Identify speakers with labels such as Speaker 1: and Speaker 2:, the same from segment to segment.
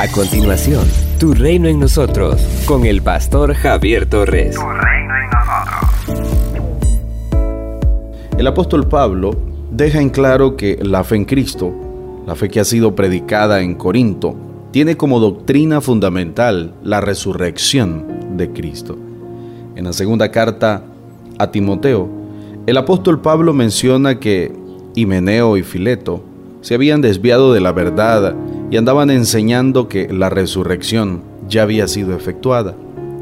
Speaker 1: A continuación, Tu Reino en Nosotros, con el pastor Javier Torres. Tu Reino
Speaker 2: en Nosotros. El apóstol Pablo deja en claro que la fe en Cristo, la fe que ha sido predicada en Corinto, tiene como doctrina fundamental la resurrección de Cristo. En la segunda carta a Timoteo, el apóstol Pablo menciona que Himeneo y Fileto se habían desviado de la verdad y andaban enseñando que la resurrección ya había sido efectuada.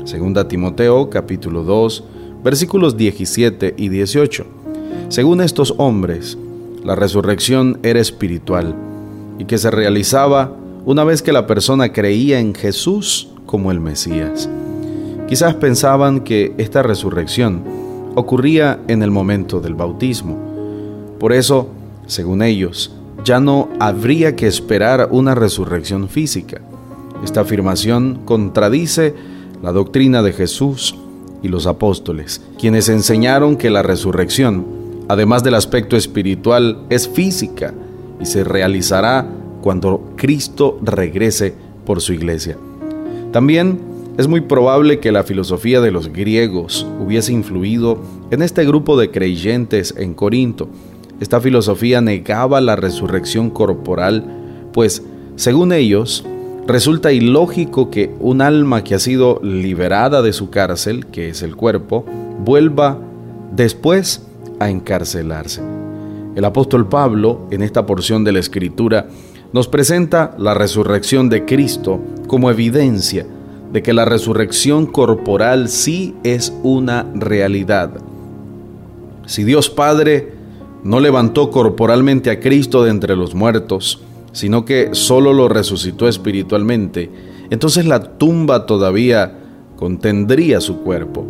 Speaker 2: Segunda Timoteo capítulo 2 versículos 17 y 18. Según estos hombres, la resurrección era espiritual y que se realizaba una vez que la persona creía en Jesús como el Mesías. Quizás pensaban que esta resurrección ocurría en el momento del bautismo. Por eso, según ellos, ya no habría que esperar una resurrección física. Esta afirmación contradice la doctrina de Jesús y los apóstoles, quienes enseñaron que la resurrección, además del aspecto espiritual, es física y se realizará cuando Cristo regrese por su iglesia. También es muy probable que la filosofía de los griegos hubiese influido en este grupo de creyentes en Corinto, esta filosofía negaba la resurrección corporal, pues, según ellos, resulta ilógico que un alma que ha sido liberada de su cárcel, que es el cuerpo, vuelva después a encarcelarse. El apóstol Pablo, en esta porción de la Escritura, nos presenta la resurrección de Cristo como evidencia de que la resurrección corporal sí es una realidad. Si Dios Padre no levantó corporalmente a Cristo de entre los muertos, sino que solo lo resucitó espiritualmente, entonces la tumba todavía contendría su cuerpo.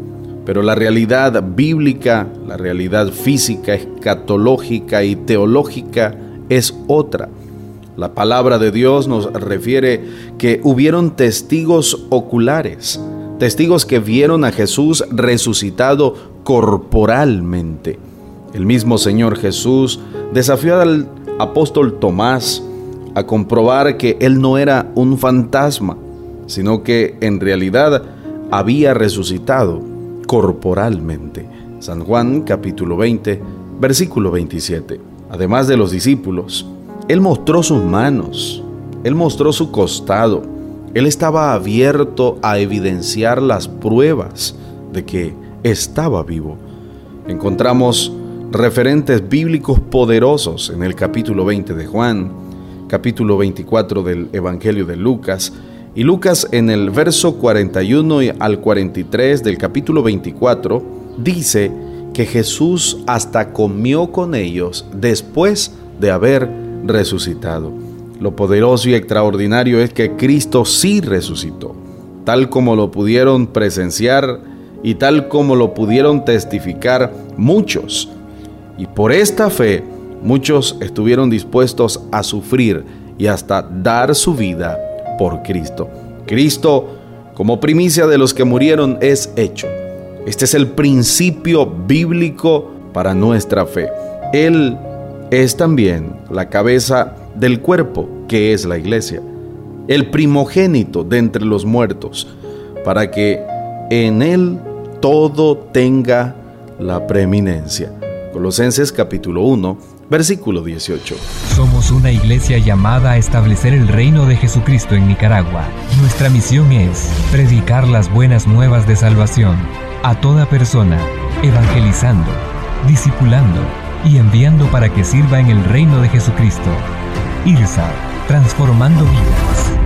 Speaker 2: Pero la realidad bíblica, la realidad física, escatológica y teológica es otra. La palabra de Dios nos refiere que hubieron testigos oculares, testigos que vieron a Jesús resucitado corporalmente. El mismo Señor Jesús desafió al apóstol Tomás a comprobar que él no era un fantasma, sino que en realidad había resucitado corporalmente. San Juan capítulo 20, versículo 27. Además de los discípulos, Él mostró sus manos, Él mostró su costado, Él estaba abierto a evidenciar las pruebas de que estaba vivo. Encontramos referentes bíblicos poderosos en el capítulo 20 de Juan, capítulo 24 del Evangelio de Lucas, y Lucas en el verso 41 al 43 del capítulo 24 dice que Jesús hasta comió con ellos después de haber resucitado. Lo poderoso y extraordinario es que Cristo sí resucitó, tal como lo pudieron presenciar y tal como lo pudieron testificar muchos y por esta fe muchos estuvieron dispuestos a sufrir y hasta dar su vida por Cristo. Cristo, como primicia de los que murieron, es hecho. Este es el principio bíblico para nuestra fe. Él es también la cabeza del cuerpo, que es la iglesia, el primogénito de entre los muertos, para que en Él todo tenga la preeminencia. Colosenses capítulo 1, versículo 18.
Speaker 1: Somos una iglesia llamada a establecer el reino de Jesucristo en Nicaragua. Nuestra misión es predicar las buenas nuevas de salvación a toda persona, evangelizando, discipulando y enviando para que sirva en el reino de Jesucristo. IRSA, transformando vidas.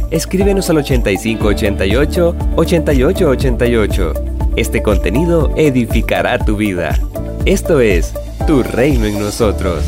Speaker 1: escríbenos al 8588 8888. Este contenido edificará tu vida. Esto es Tu Reino en nosotros.